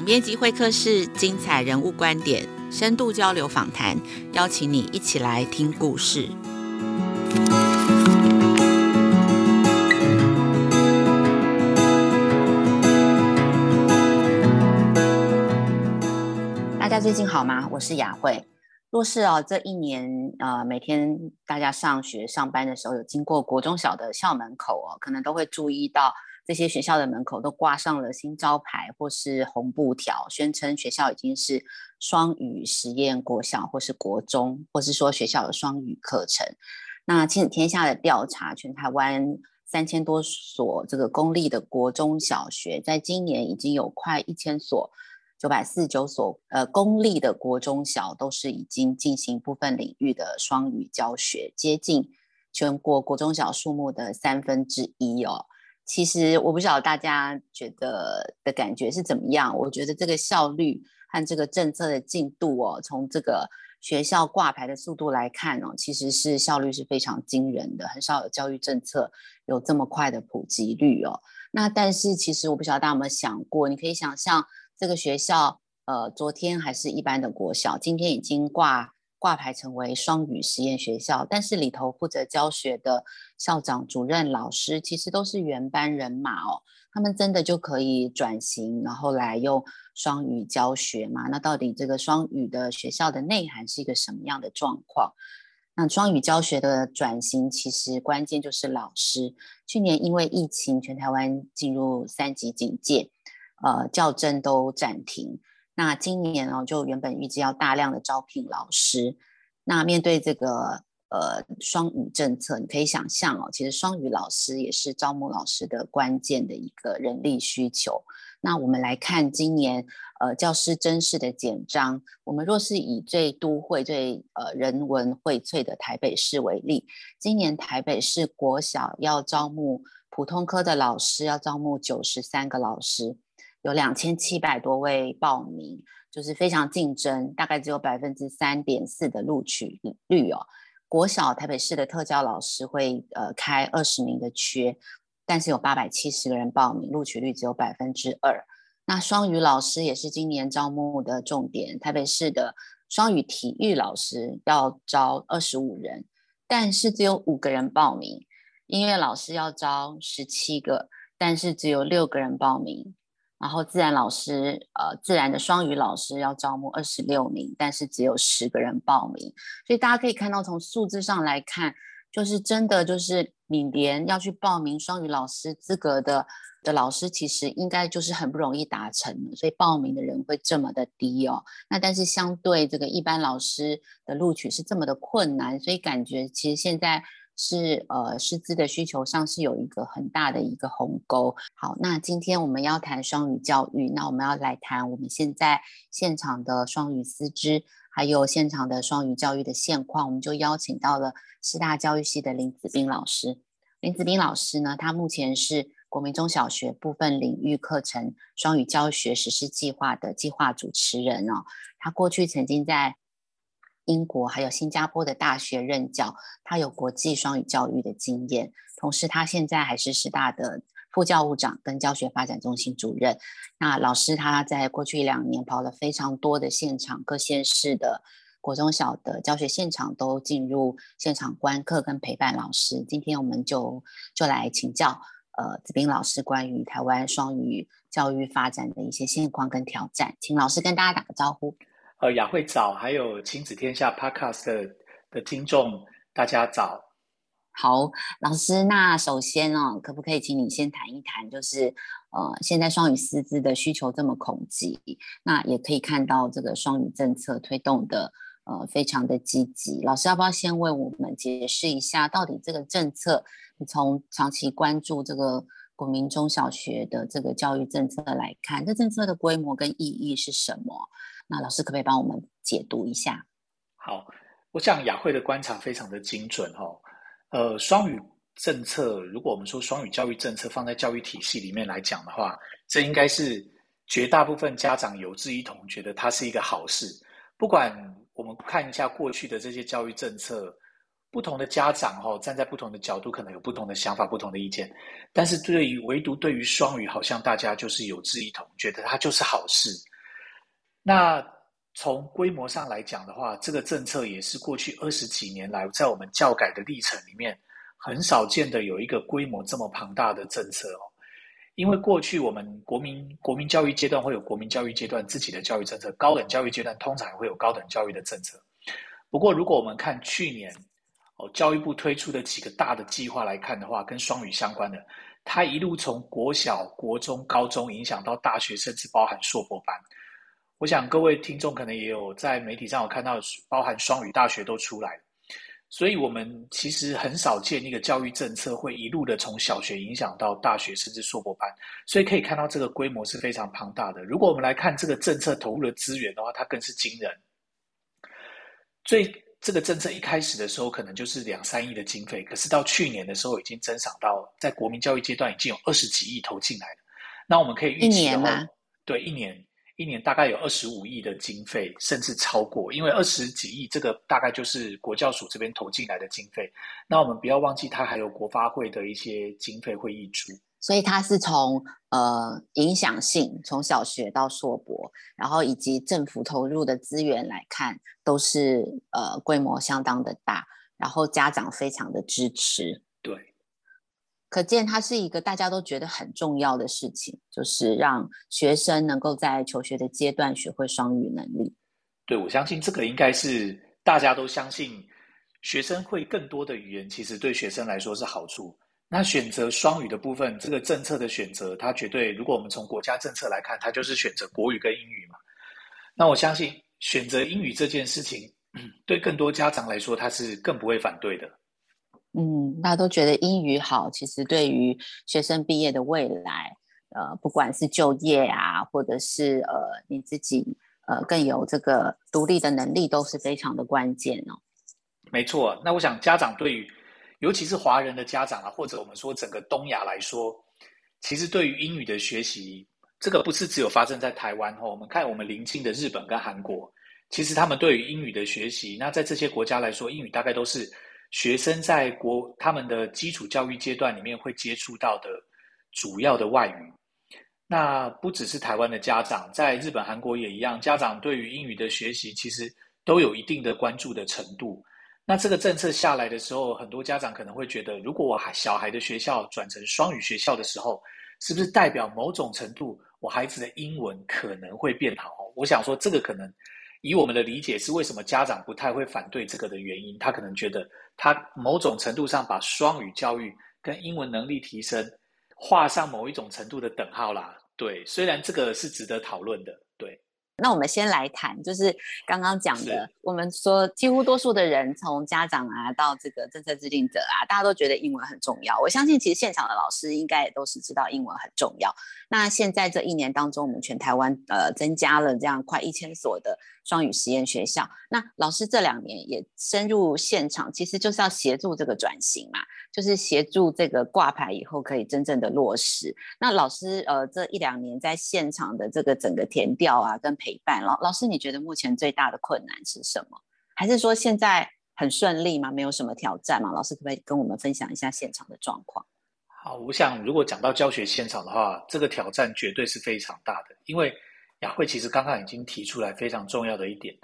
总编辑会客室，精彩人物观点，深度交流访谈，邀请你一起来听故事。大家最近好吗？我是雅慧。若是哦，这一年呃，每天大家上学上班的时候，有经过国中小的校门口哦，可能都会注意到。这些学校的门口都挂上了新招牌或是红布条，宣称学校已经是双语实验国小或是国中，或是说学校的双语课程。那亲子天下的调查，全台湾三千多所这个公立的国中小学，在今年已经有快一千所，九百四十九所呃公立的国中小都是已经进行部分领域的双语教学，接近全国国中小数目的三分之一哦。其实我不晓得大家觉得的感觉是怎么样。我觉得这个效率和这个政策的进度哦，从这个学校挂牌的速度来看哦，其实是效率是非常惊人的。很少有教育政策有这么快的普及率哦。那但是其实我不晓得大家有没有想过，你可以想象这个学校，呃，昨天还是一般的国小，今天已经挂。挂牌成为双语实验学校，但是里头负责教学的校长、主任、老师，其实都是原班人马哦。他们真的就可以转型，然后来用双语教学吗？那到底这个双语的学校的内涵是一个什么样的状况？那双语教学的转型，其实关键就是老师。去年因为疫情，全台湾进入三级警戒，呃，教甄都暂停。那今年哦，就原本预计要大量的招聘老师，那面对这个呃双语政策，你可以想象哦，其实双语老师也是招募老师的关键的一个人力需求。那我们来看今年呃教师甄试的简章，我们若是以最都会最呃人文荟萃的台北市为例，今年台北市国小要招募普通科的老师，要招募九十三个老师。有两千七百多位报名，就是非常竞争，大概只有百分之三点四的录取率哦。国小台北市的特教老师会呃开二十名的缺，但是有八百七十个人报名，录取率只有百分之二。那双语老师也是今年招募的重点，台北市的双语体育老师要招二十五人，但是只有五个人报名。音乐老师要招十七个，但是只有六个人报名。然后自然老师，呃，自然的双语老师要招募二十六名，但是只有十个人报名，所以大家可以看到，从数字上来看，就是真的就是你连要去报名双语老师资格的的老师，其实应该就是很不容易达成的，所以报名的人会这么的低哦。那但是相对这个一般老师的录取是这么的困难，所以感觉其实现在。是呃，师资的需求上是有一个很大的一个鸿沟。好，那今天我们要谈双语教育，那我们要来谈我们现在现场的双语师资，还有现场的双语教育的现况。我们就邀请到了师大教育系的林子斌老师。林子斌老师呢，他目前是国民中小学部分领域课程双语教学实施计划的计划主持人哦。他过去曾经在英国还有新加坡的大学任教，他有国际双语教育的经验，同时他现在还是师大的副教务长跟教学发展中心主任。那老师他在过去一两年跑了非常多的现场，各县市的国中小的教学现场都进入现场观课跟陪伴老师。今天我们就就来请教呃子斌老师关于台湾双语教育发展的一些现况跟挑战，请老师跟大家打个招呼。呃，雅慧早，还有亲子天下 Podcast 的的听众，大家早。好，老师，那首先哦，可不可以请你先谈一谈，就是呃，现在双语师资的需求这么恐急，那也可以看到这个双语政策推动的呃非常的积极。老师要不要先为我们解释一下，到底这个政策，你从长期关注这个国民中小学的这个教育政策来看，这政策的规模跟意义是什么？那老师可不可以帮我们解读一下？好，我想雅慧的观察非常的精准哦。呃，双语政策，如果我们说双语教育政策放在教育体系里面来讲的话，这应该是绝大部分家长有志一同，觉得它是一个好事。不管我们看一下过去的这些教育政策，不同的家长哦，站在不同的角度，可能有不同的想法、不同的意见。但是对于唯独对于双语，好像大家就是有志一同，觉得它就是好事。那从规模上来讲的话，这个政策也是过去二十几年来在我们教改的历程里面很少见的有一个规模这么庞大的政策哦。因为过去我们国民国民教育阶段会有国民教育阶段自己的教育政策，高等教育阶段通常会有高等教育的政策。不过，如果我们看去年哦教育部推出的几个大的计划来看的话，跟双语相关的，它一路从国小、国中、高中影响到大学，甚至包含硕博班。我想各位听众可能也有在媒体上有看到，包含双语大学都出来，所以我们其实很少见一个教育政策会一路的从小学影响到大学，甚至硕博班，所以可以看到这个规模是非常庞大的。如果我们来看这个政策投入的资源的话，它更是惊人。最这个政策一开始的时候，可能就是两三亿的经费，可是到去年的时候，已经增长到在国民教育阶段已经有二十几亿投进来了。那我们可以预期的话，一年对一年。一年大概有二十五亿的经费，甚至超过，因为二十几亿这个大概就是国教署这边投进来的经费。那我们不要忘记，它还有国发会的一些经费会溢出。所以它是从呃影响性，从小学到硕博，然后以及政府投入的资源来看，都是呃规模相当的大，然后家长非常的支持。对。可见，它是一个大家都觉得很重要的事情，就是让学生能够在求学的阶段学会双语能力。对，我相信这个应该是大家都相信，学生会更多的语言，其实对学生来说是好处。那选择双语的部分，这个政策的选择，它绝对，如果我们从国家政策来看，它就是选择国语跟英语嘛。那我相信，选择英语这件事情，对更多家长来说，他是更不会反对的。嗯，大家都觉得英语好，其实对于学生毕业的未来，呃，不管是就业啊，或者是呃你自己呃更有这个独立的能力，都是非常的关键哦。没错，那我想家长对于，尤其是华人的家长啊，或者我们说整个东亚来说，其实对于英语的学习，这个不是只有发生在台湾哦。我们看我们邻近的日本跟韩国，其实他们对于英语的学习，那在这些国家来说，英语大概都是。学生在国他们的基础教育阶段里面会接触到的主要的外语，那不只是台湾的家长，在日本、韩国也一样，家长对于英语的学习其实都有一定的关注的程度。那这个政策下来的时候，很多家长可能会觉得，如果我小孩的学校转成双语学校的时候，是不是代表某种程度我孩子的英文可能会变好？我想说，这个可能。以我们的理解是，为什么家长不太会反对这个的原因？他可能觉得，他某种程度上把双语教育跟英文能力提升画上某一种程度的等号啦。对，虽然这个是值得讨论的。对。那我们先来谈，就是刚刚讲的，我们说几乎多数的人，从家长啊到这个政策制定者啊，大家都觉得英文很重要。我相信，其实现场的老师应该也都是知道英文很重要。那现在这一年当中，我们全台湾呃增加了这样快一千所的双语实验学校。那老师这两年也深入现场，其实就是要协助这个转型嘛，就是协助这个挂牌以后可以真正的落实。那老师呃这一两年在现场的这个整个填调啊跟陪伴老老师，你觉得目前最大的困难是什么？还是说现在很顺利吗？没有什么挑战吗？老师可不可以跟我们分享一下现场的状况？好，我想如果讲到教学现场的话，这个挑战绝对是非常大的。因为雅慧其实刚刚已经提出来非常重要的一点，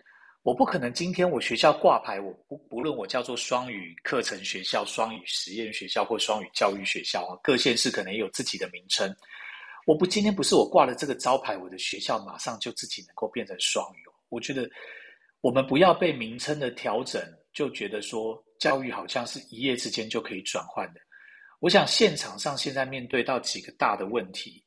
我不可能今天我学校挂牌，我不不论我叫做双语课程学校、双语实验学校或双语教育学校啊，各县市可能也有自己的名称。我不，今天不是我挂了这个招牌，我的学校马上就自己能够变成双语。我觉得我们不要被名称的调整就觉得说教育好像是一夜之间就可以转换的。我想现场上现在面对到几个大的问题，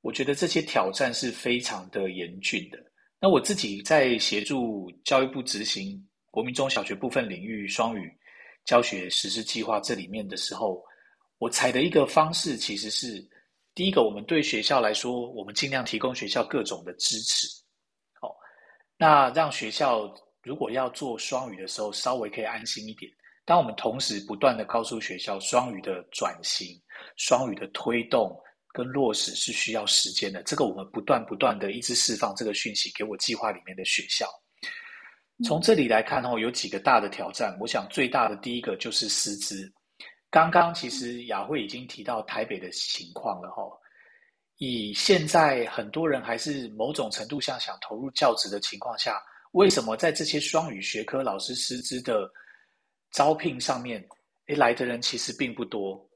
我觉得这些挑战是非常的严峻的。那我自己在协助教育部执行国民中小学部分领域双语教学实施计划这里面的时候，我采的一个方式其实是。第一个，我们对学校来说，我们尽量提供学校各种的支持，哦，那让学校如果要做双语的时候，稍微可以安心一点。当我们同时不断的告诉学校，双语的转型、双语的推动跟落实是需要时间的，这个我们不断不断的一直释放这个讯息给我计划里面的学校。从这里来看哦，有几个大的挑战，我想最大的第一个就是师资。刚刚其实雅慧已经提到台北的情况了哈，以现在很多人还是某种程度上想投入教职的情况下，为什么在这些双语学科老师师资的招聘上面，诶，来的人其实并不多？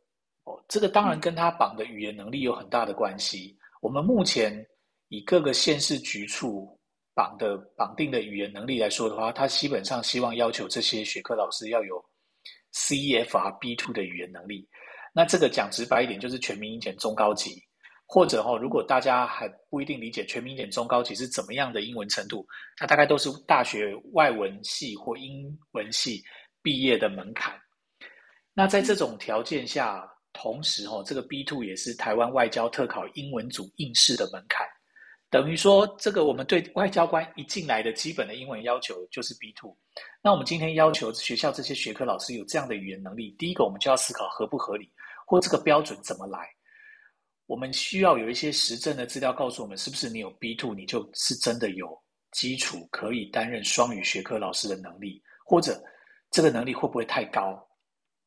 哦，这个当然跟他绑的语言能力有很大的关系。我们目前以各个县市局处绑的绑定的语言能力来说的话，他基本上希望要求这些学科老师要有 CEFR B two 的语言能力。那这个讲直白一点，就是全民英检中高级。或者哦，如果大家还不一定理解全民英检中高级是怎么样的英文程度，那大概都是大学外文系或英文系毕业的门槛。那在这种条件下，同时哈，这个 B2 也是台湾外交特考英文组应试的门槛，等于说这个我们对外交官一进来的基本的英文要求就是 B2。那我们今天要求学校这些学科老师有这样的语言能力，第一个我们就要思考合不合理，或这个标准怎么来。我们需要有一些实证的资料告诉我们，是不是你有 B2，你就是真的有基础可以担任双语学科老师的能力，或者这个能力会不会太高？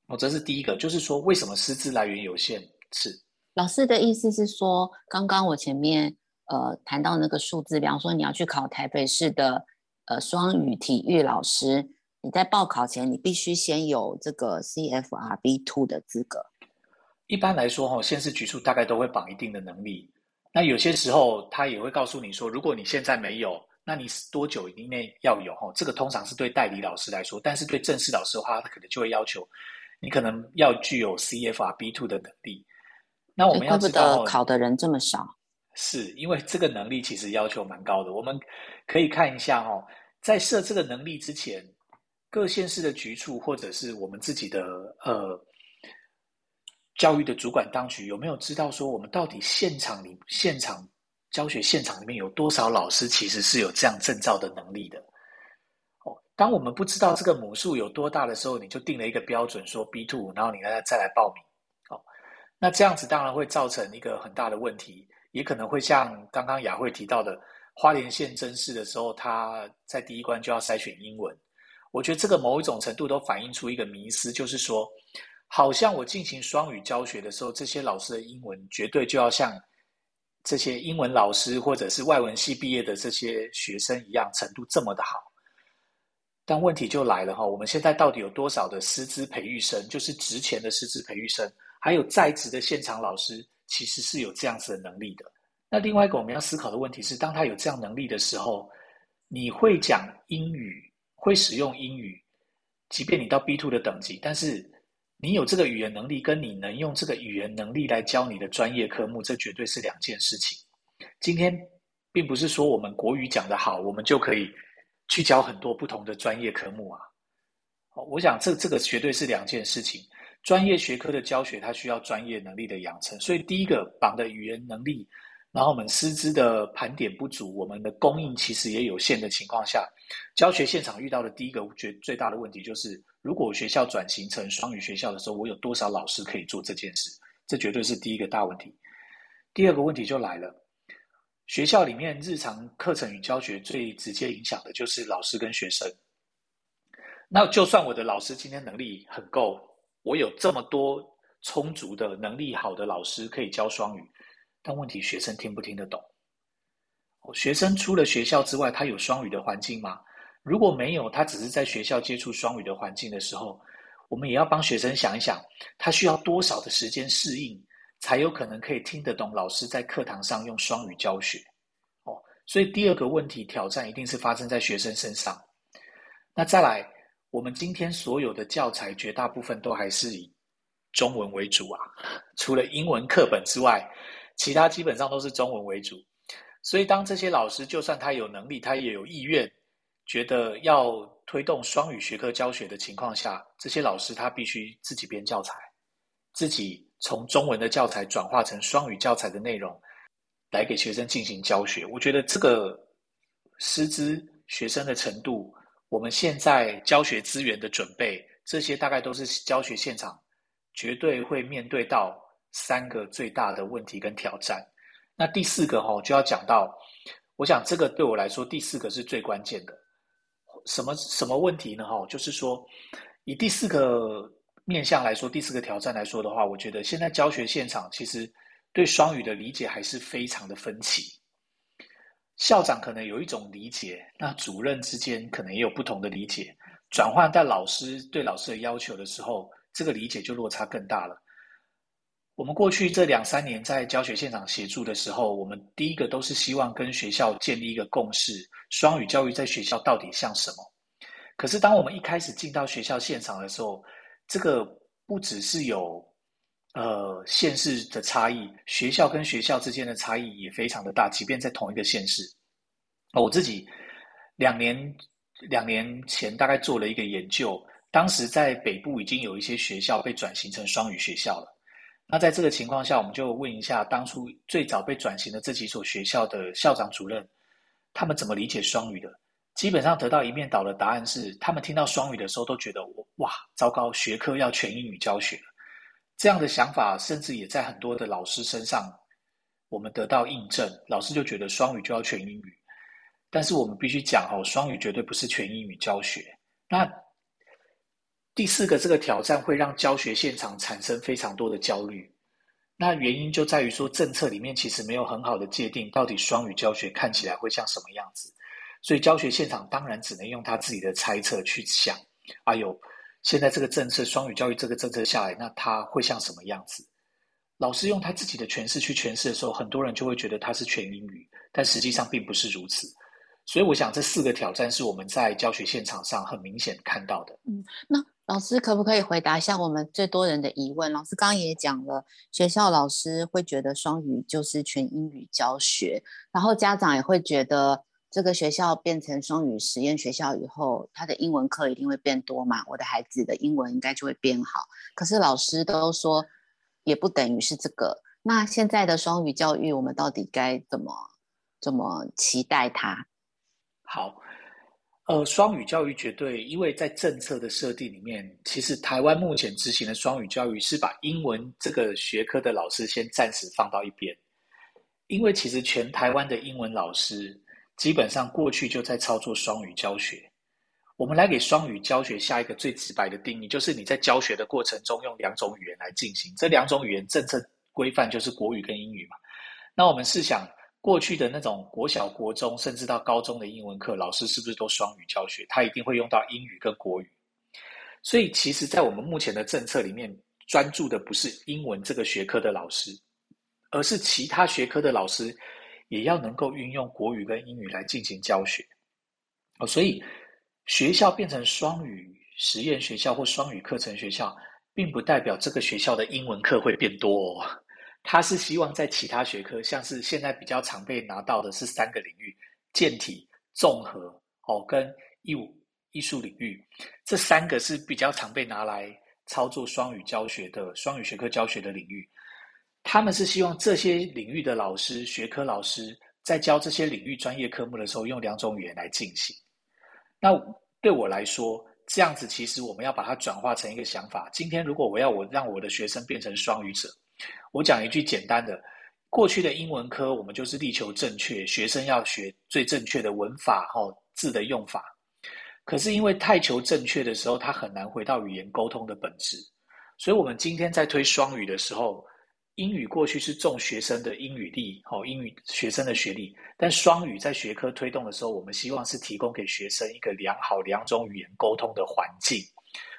哦，这是第一个，就是说为什么师资来源有限？是老师的意思是说，刚刚我前面呃谈到那个数字，比方说你要去考台北市的呃双语体育老师，你在报考前你必须先有这个 CFRB Two 的资格。一般来说，哈，县市局处大概都会绑一定的能力。那有些时候，他也会告诉你说，如果你现在没有，那你多久以内要有？哈，这个通常是对代理老师来说，但是对正式老师的话，他可能就会要求你可能要具有 CFR B2 的能力。那我们要知道，考的人这么少，是因为这个能力其实要求蛮高的。我们可以看一下，哦，在设这个能力之前，各县市的局处或者是我们自己的呃。教育的主管当局有没有知道说，我们到底现场里现场教学现场里面有多少老师其实是有这样证照的能力的？当我们不知道这个母数有多大的时候，你就定了一个标准说 B two，然后你再再来报名。哦，那这样子当然会造成一个很大的问题，也可能会像刚刚雅慧提到的，花莲县甄试的时候，他在第一关就要筛选英文。我觉得这个某一种程度都反映出一个迷思，就是说。好像我进行双语教学的时候，这些老师的英文绝对就要像这些英文老师或者是外文系毕业的这些学生一样，程度这么的好。但问题就来了哈，我们现在到底有多少的师资培育生，就是职前的师资培育生，还有在职的现场老师，其实是有这样子的能力的。那另外一个我们要思考的问题是，当他有这样能力的时候，你会讲英语，会使用英语，即便你到 B two 的等级，但是。你有这个语言能力，跟你能用这个语言能力来教你的专业科目，这绝对是两件事情。今天并不是说我们国语讲得好，我们就可以去教很多不同的专业科目啊。我想这这个绝对是两件事情。专业学科的教学，它需要专业能力的养成，所以第一个绑的语言能力。然后我们师资的盘点不足，我们的供应其实也有限的情况下，教学现场遇到的第一个最最大的问题就是，如果学校转型成双语学校的时候，我有多少老师可以做这件事？这绝对是第一个大问题。第二个问题就来了，学校里面日常课程与教学最直接影响的就是老师跟学生。那就算我的老师今天能力很够，我有这么多充足的能力好的老师可以教双语。但问题，学生听不听得懂？学生除了学校之外，他有双语的环境吗？如果没有，他只是在学校接触双语的环境的时候，我们也要帮学生想一想，他需要多少的时间适应，才有可能可以听得懂老师在课堂上用双语教学。哦，所以第二个问题挑战一定是发生在学生身上。那再来，我们今天所有的教材绝大部分都还是以中文为主啊，除了英文课本之外。其他基本上都是中文为主，所以当这些老师就算他有能力，他也有意愿，觉得要推动双语学科教学的情况下，这些老师他必须自己编教材，自己从中文的教材转化成双语教材的内容，来给学生进行教学。我觉得这个师资、学生的程度，我们现在教学资源的准备，这些大概都是教学现场绝对会面对到。三个最大的问题跟挑战，那第四个哈就要讲到，我想这个对我来说第四个是最关键的，什么什么问题呢？哈，就是说以第四个面向来说，第四个挑战来说的话，我觉得现在教学现场其实对双语的理解还是非常的分歧。校长可能有一种理解，那主任之间可能也有不同的理解。转换到老师对老师的要求的时候，这个理解就落差更大了。我们过去这两三年在教学现场协助的时候，我们第一个都是希望跟学校建立一个共识：双语教育在学校到底像什么？可是当我们一开始进到学校现场的时候，这个不只是有呃县市的差异，学校跟学校之间的差异也非常的大，即便在同一个县市。我自己两年两年前大概做了一个研究，当时在北部已经有一些学校被转型成双语学校了。那在这个情况下，我们就问一下当初最早被转型的这几所学校的校长主任，他们怎么理解双语的？基本上得到一面倒的答案是，他们听到双语的时候都觉得我哇，糟糕，学科要全英语教学。这样的想法甚至也在很多的老师身上，我们得到印证。老师就觉得双语就要全英语，但是我们必须讲哦，双语绝对不是全英语教学。那第四个这个挑战会让教学现场产生非常多的焦虑。那原因就在于说，政策里面其实没有很好的界定，到底双语教学看起来会像什么样子。所以教学现场当然只能用他自己的猜测去想，哎呦，现在这个政策双语教育这个政策下来，那他会像什么样子？老师用他自己的诠释去诠释的时候，很多人就会觉得他是全英语，但实际上并不是如此。所以我想这四个挑战是我们在教学现场上很明显看到的。嗯，那老师可不可以回答一下我们最多人的疑问？老师刚刚也讲了，学校老师会觉得双语就是全英语教学，然后家长也会觉得。这个学校变成双语实验学校以后，他的英文课一定会变多嘛？我的孩子的英文应该就会变好。可是老师都说，也不等于是这个。那现在的双语教育，我们到底该怎么怎么期待它？好，呃，双语教育绝对，因为在政策的设定里面，其实台湾目前执行的双语教育是把英文这个学科的老师先暂时放到一边，因为其实全台湾的英文老师。基本上过去就在操作双语教学。我们来给双语教学下一个最直白的定义，就是你在教学的过程中用两种语言来进行。这两种语言政策规范就是国语跟英语嘛。那我们试想，过去的那种国小、国中，甚至到高中的英文课，老师是不是都双语教学？他一定会用到英语跟国语。所以，其实，在我们目前的政策里面，专注的不是英文这个学科的老师，而是其他学科的老师。也要能够运用国语跟英语来进行教学，哦，所以学校变成双语实验学校或双语课程学校，并不代表这个学校的英文课会变多哦。他是希望在其他学科，像是现在比较常被拿到的是三个领域：健体、综合哦跟艺术艺术领域，这三个是比较常被拿来操作双语教学的双语学科教学的领域。他们是希望这些领域的老师、学科老师在教这些领域专业科目的时候，用两种语言来进行。那对我来说，这样子其实我们要把它转化成一个想法。今天如果我要我让我的学生变成双语者，我讲一句简单的：过去的英文科我们就是力求正确，学生要学最正确的文法、哈字的用法。可是因为太求正确的时候，他很难回到语言沟通的本质。所以我们今天在推双语的时候。英语过去是重学生的英语力，哦，英语学生的学历，但双语在学科推动的时候，我们希望是提供给学生一个良好两种语言沟通的环境。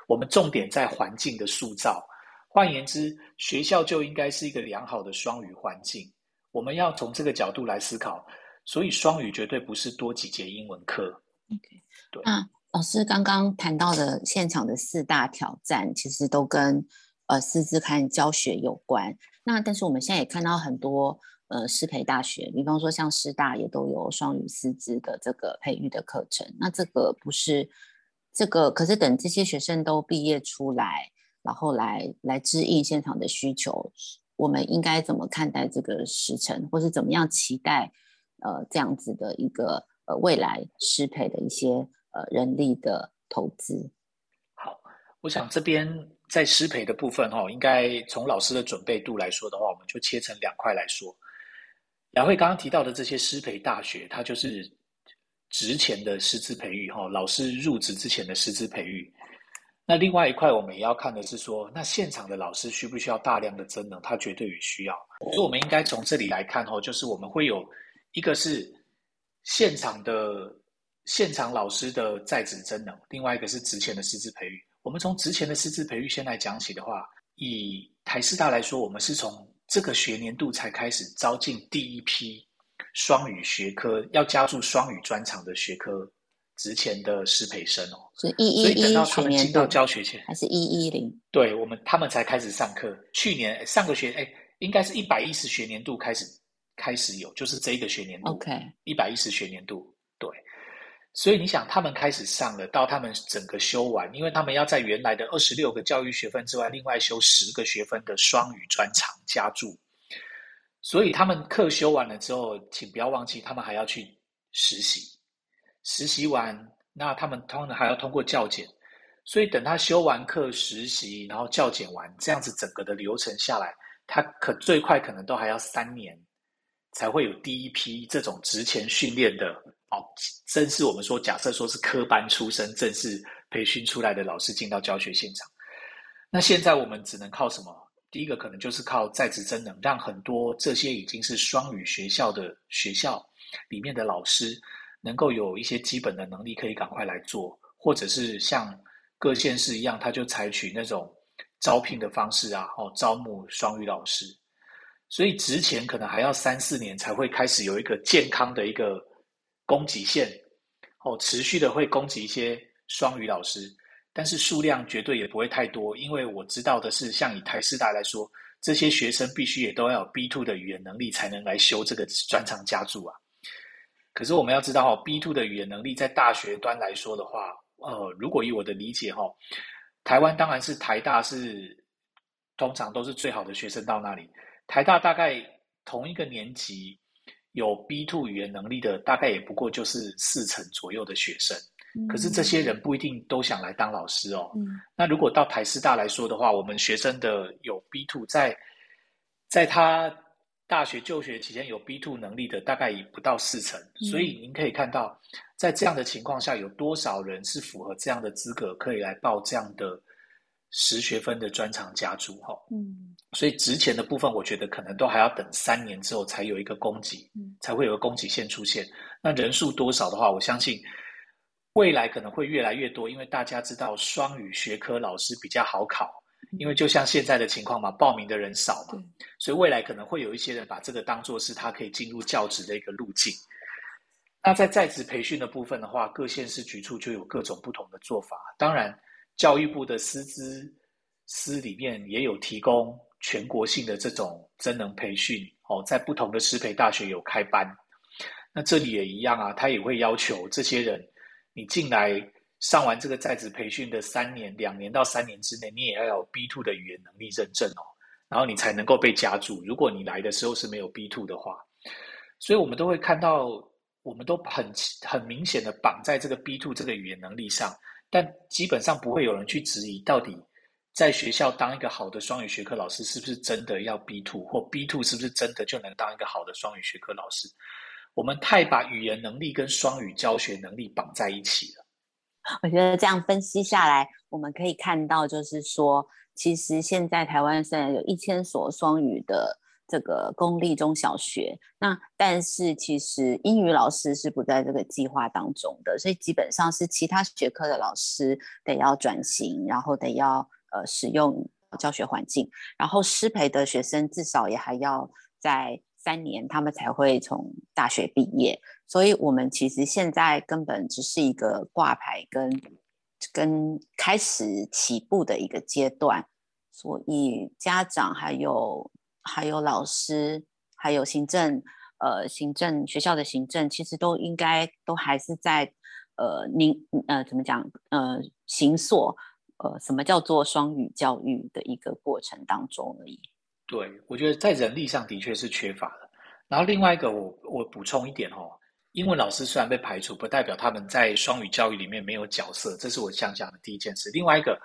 我们重点在环境的塑造，换言之，学校就应该是一个良好的双语环境。我们要从这个角度来思考，所以双语绝对不是多几节英文课。OK，对。啊，老师刚刚谈到的现场的四大挑战，其实都跟呃师资看教学有关。那但是我们现在也看到很多呃师培大学，比方说像师大也都有双语师资的这个培育的课程。那这个不是这个，可是等这些学生都毕业出来，然后来来支应现场的需求，我们应该怎么看待这个时程，或是怎么样期待呃这样子的一个呃未来师培的一些呃人力的投资？好，我想这边。在师培的部分，哈，应该从老师的准备度来说的话，我们就切成两块来说。雅慧刚刚提到的这些师培大学，它就是职前的师资培育，哈，老师入职之前的师资培育。那另外一块，我们也要看的是说，那现场的老师需不需要大量的增能？他绝对也需要。所以，我们应该从这里来看哦，就是我们会有一个是现场的现场老师的在职增能，另外一个是职前的师资培育。我们从之前的师资培育先来讲起的话，以台师大来说，我们是从这个学年度才开始招进第一批双语学科，要加入双语专长的学科。之前的师培生哦，是一一一学年进到教学前还是一一零？对，我们他们才开始上课。去年上个学哎，应该是一百一十学年度开始开始有，就是这一个学年度。OK，一百一十学年度对。所以你想，他们开始上了，到他们整个修完，因为他们要在原来的二十六个教育学分之外，另外修十个学分的双语专长加注。所以他们课修完了之后，请不要忘记，他们还要去实习。实习完，那他们通常还要通过教检，所以等他修完课、实习，然后教检完，这样子整个的流程下来，他可最快可能都还要三年，才会有第一批这种职前训练的哦，正是我们说假设说是科班出身、正式培训出来的老师进到教学现场。那现在我们只能靠什么？第一个可能就是靠在职增能，让很多这些已经是双语学校的学校里面的老师。能够有一些基本的能力，可以赶快来做，或者是像各县市一样，他就采取那种招聘的方式啊，哦，招募双语老师。所以职前可能还要三四年才会开始有一个健康的一个供给线，哦，持续的会供给一些双语老师，但是数量绝对也不会太多，因为我知道的是，像以台师大来说，这些学生必须也都要有 B two 的语言能力，才能来修这个专长加注啊。可是我们要知道哈，B two 的语言能力在大学端来说的话，呃，如果以我的理解哈，台湾当然是台大是通常都是最好的学生到那里。台大大概同一个年级有 B two 语言能力的，大概也不过就是四成左右的学生。可是这些人不一定都想来当老师哦。嗯。那如果到台师大来说的话，我们学生的有 B two 在，在他。大学就学期间有 B two 能力的大概也不到四成，所以您可以看到，在这样的情况下，有多少人是符合这样的资格，可以来报这样的十学分的专长加注哈。嗯，所以值钱的部分，我觉得可能都还要等三年之后才有一个供给，嗯才会有个供给线出现。那人数多少的话，我相信未来可能会越来越多，因为大家知道双语学科老师比较好考。因为就像现在的情况嘛，报名的人少嘛，所以未来可能会有一些人把这个当做是他可以进入教职的一个路径。那在在职培训的部分的话，各县市局处就有各种不同的做法。当然，教育部的师资司里面也有提供全国性的这种真能培训哦，在不同的师培大学有开班。那这里也一样啊，他也会要求这些人你进来。上完这个在职培训的三年、两年到三年之内，你也要有 B two 的语言能力认证哦，然后你才能够被加注。如果你来的时候是没有 B two 的话，所以我们都会看到，我们都很很明显的绑在这个 B two 这个语言能力上，但基本上不会有人去质疑，到底在学校当一个好的双语学科老师是不是真的要 B two 或 B two，是不是真的就能当一个好的双语学科老师？我们太把语言能力跟双语教学能力绑在一起了。我觉得这样分析下来，我们可以看到，就是说，其实现在台湾虽然有一千所双语的这个公立中小学，那但是其实英语老师是不在这个计划当中的，所以基本上是其他学科的老师得要转型，然后得要呃使用教学环境，然后师培的学生至少也还要在三年，他们才会从大学毕业。所以，我们其实现在根本只是一个挂牌跟跟开始起步的一个阶段，所以家长还有还有老师，还有行政，呃，行政学校的行政，其实都应该都还是在呃，您呃怎么讲呃，形塑呃什么叫做双语教育的一个过程当中而已。对，我觉得在人力上的确是缺乏的。然后另外一个我，我我补充一点哦。英文老师虽然被排除，不代表他们在双语教育里面没有角色，这是我想讲的第一件事。另外一个，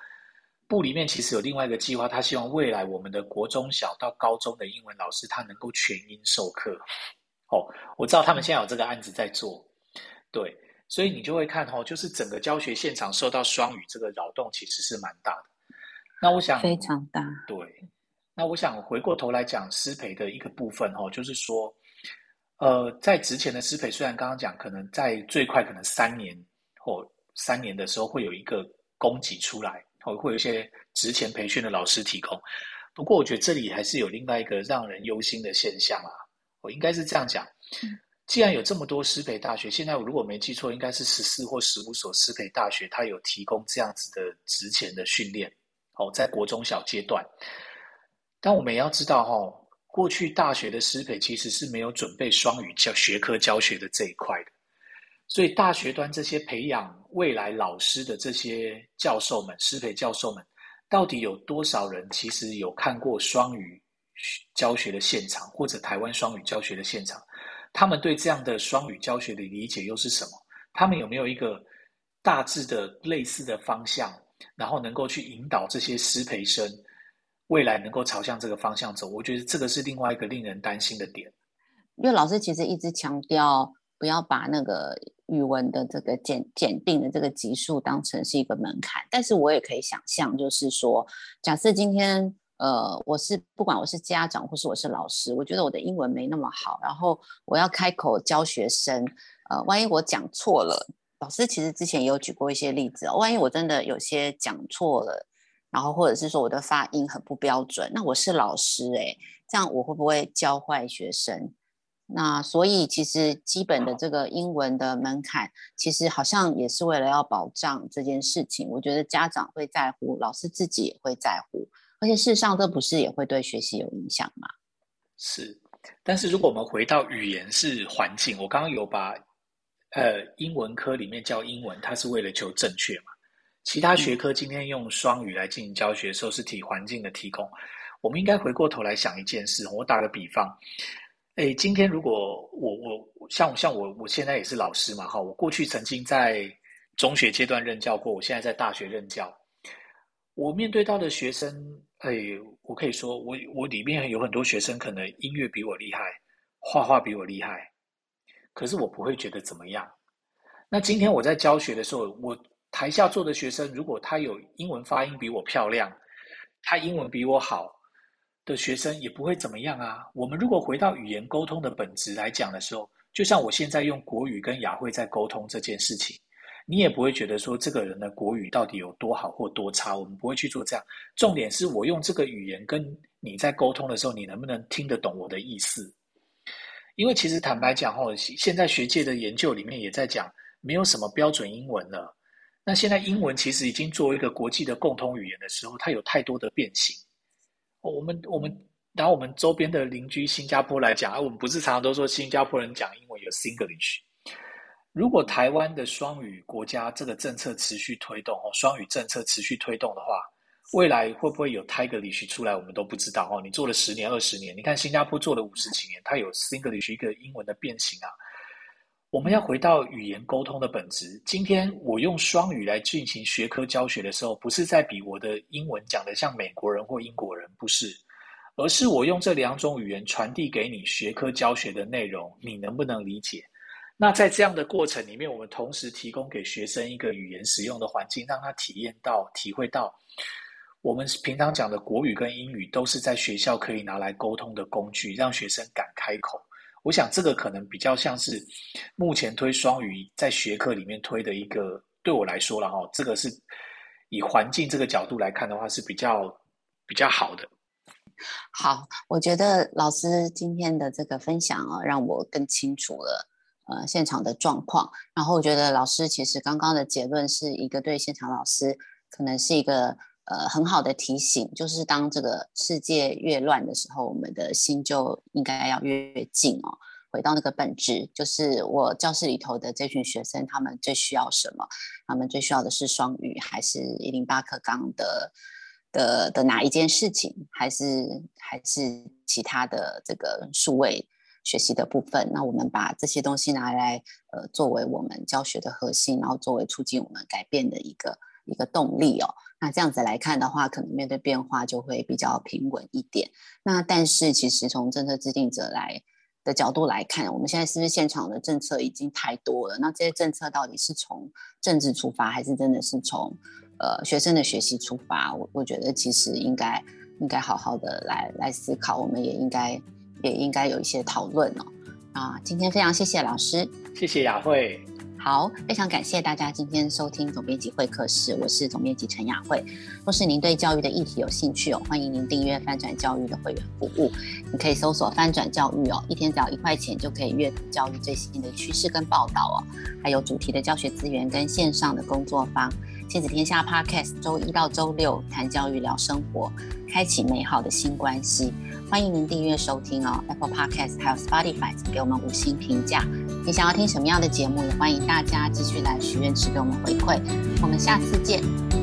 部里面其实有另外一个计划，他希望未来我们的国中小到高中的英文老师，他能够全英授课。哦，我知道他们现在有这个案子在做，对，所以你就会看哦，就是整个教学现场受到双语这个扰动，其实是蛮大的。那我想非常大，对。那我想回过头来讲师培的一个部分哦，就是说，呃，在之前的师培，虽然刚刚讲可能在最快可能三年或三年的时候会有一个供给出来，会会有一些职前培训的老师提供。不过我觉得这里还是有另外一个让人忧心的现象啊，我应该是这样讲。嗯既然有这么多师培大学，现在我如果没记错，应该是十四或十五所师培大学，它有提供这样子的职前的训练，哦，在国中小阶段。但我们也要知道，哈，过去大学的师培其实是没有准备双语教学科教学的这一块的，所以大学端这些培养未来老师的这些教授们，师培教授们，到底有多少人其实有看过双语教学的现场，或者台湾双语教学的现场？他们对这样的双语教学的理解又是什么？他们有没有一个大致的类似的方向，然后能够去引导这些师培生未来能够朝向这个方向走？我觉得这个是另外一个令人担心的点。因为老师其实一直强调不要把那个语文的这个检检定的这个级数当成是一个门槛，但是我也可以想象，就是说，假设今天。呃，我是不管我是家长或是我是老师，我觉得我的英文没那么好，然后我要开口教学生，呃，万一我讲错了，老师其实之前也有举过一些例子哦，万一我真的有些讲错了，然后或者是说我的发音很不标准，那我是老师诶，这样我会不会教坏学生？那所以其实基本的这个英文的门槛，其实好像也是为了要保障这件事情，我觉得家长会在乎，老师自己也会在乎。而且事实上，这不是也会对学习有影响吗？是，但是如果我们回到语言是环境，我刚刚有把呃英文科里面教英文，它是为了求正确嘛。其他学科今天用双语来进行教学的时候，是提环境的提供。我们应该回过头来想一件事。我打个比方，诶，今天如果我我像像我我现在也是老师嘛，哈，我过去曾经在中学阶段任教过，我现在在大学任教。我面对到的学生，哎，我可以说，我我里面有很多学生，可能音乐比我厉害，画画比我厉害，可是我不会觉得怎么样。那今天我在教学的时候，我台下坐的学生，如果他有英文发音比我漂亮，他英文比我好的学生，也不会怎么样啊。我们如果回到语言沟通的本质来讲的时候，就像我现在用国语跟雅慧在沟通这件事情。你也不会觉得说这个人的国语到底有多好或多差，我们不会去做这样。重点是我用这个语言跟你在沟通的时候，你能不能听得懂我的意思？因为其实坦白讲哦，现在学界的研究里面也在讲，没有什么标准英文了。那现在英文其实已经作为一个国际的共通语言的时候，它有太多的变形。我们我们拿我们周边的邻居新加坡来讲，啊，我们不是常常都说新加坡人讲英文有 Singlish。如果台湾的双语国家这个政策持续推动哦，双语政策持续推动的话，未来会不会有 Tiglish 出来，我们都不知道哦。你做了十年、二十年，你看新加坡做了五十几年，它有 Singlish 一个英文的变形啊。我们要回到语言沟通的本质。今天我用双语来进行学科教学的时候，不是在比我的英文讲得像美国人或英国人，不是，而是我用这两种语言传递给你学科教学的内容，你能不能理解？那在这样的过程里面，我们同时提供给学生一个语言使用的环境，让他体验到、体会到，我们平常讲的国语跟英语都是在学校可以拿来沟通的工具，让学生敢开口。我想这个可能比较像是目前推双语在学科里面推的一个，对我来说了哈，这个是以环境这个角度来看的话是比较比较好的。好，我觉得老师今天的这个分享啊，让我更清楚了。呃，现场的状况，然后我觉得老师其实刚刚的结论是一个对现场老师可能是一个呃很好的提醒，就是当这个世界越乱的时候，我们的心就应该要越静哦，回到那个本质，就是我教室里头的这群学生，他们最需要什么？他们最需要的是双语，还是一零八课纲的的的哪一件事情？还是还是其他的这个数位？学习的部分，那我们把这些东西拿来，呃，作为我们教学的核心，然后作为促进我们改变的一个一个动力哦。那这样子来看的话，可能面对变化就会比较平稳一点。那但是其实从政策制定者来的角度来看，我们现在是不是现场的政策已经太多了？那这些政策到底是从政治出发，还是真的是从呃学生的学习出发？我我觉得其实应该应该好好的来来思考，我们也应该也应该有一些讨论哦。啊，今天非常谢谢老师，谢谢雅慧。好，非常感谢大家今天收听总编辑会客室，我是总编辑陈雅慧。若是您对教育的议题有兴趣哦，欢迎您订阅翻转教育的会员服务。你可以搜索翻转教育哦，一天只要一块钱就可以阅读教育最新的趋势跟报道哦，还有主题的教学资源跟线上的工作坊。亲子天下 Podcast 周一到周六谈教育聊生活，开启美好的新关系。欢迎您订阅收听哦，Apple Podcast 还有 Spotify，给我们五星评价。你想要听什么样的节目？也欢迎大家继续来许愿池给我们回馈。我们下次见。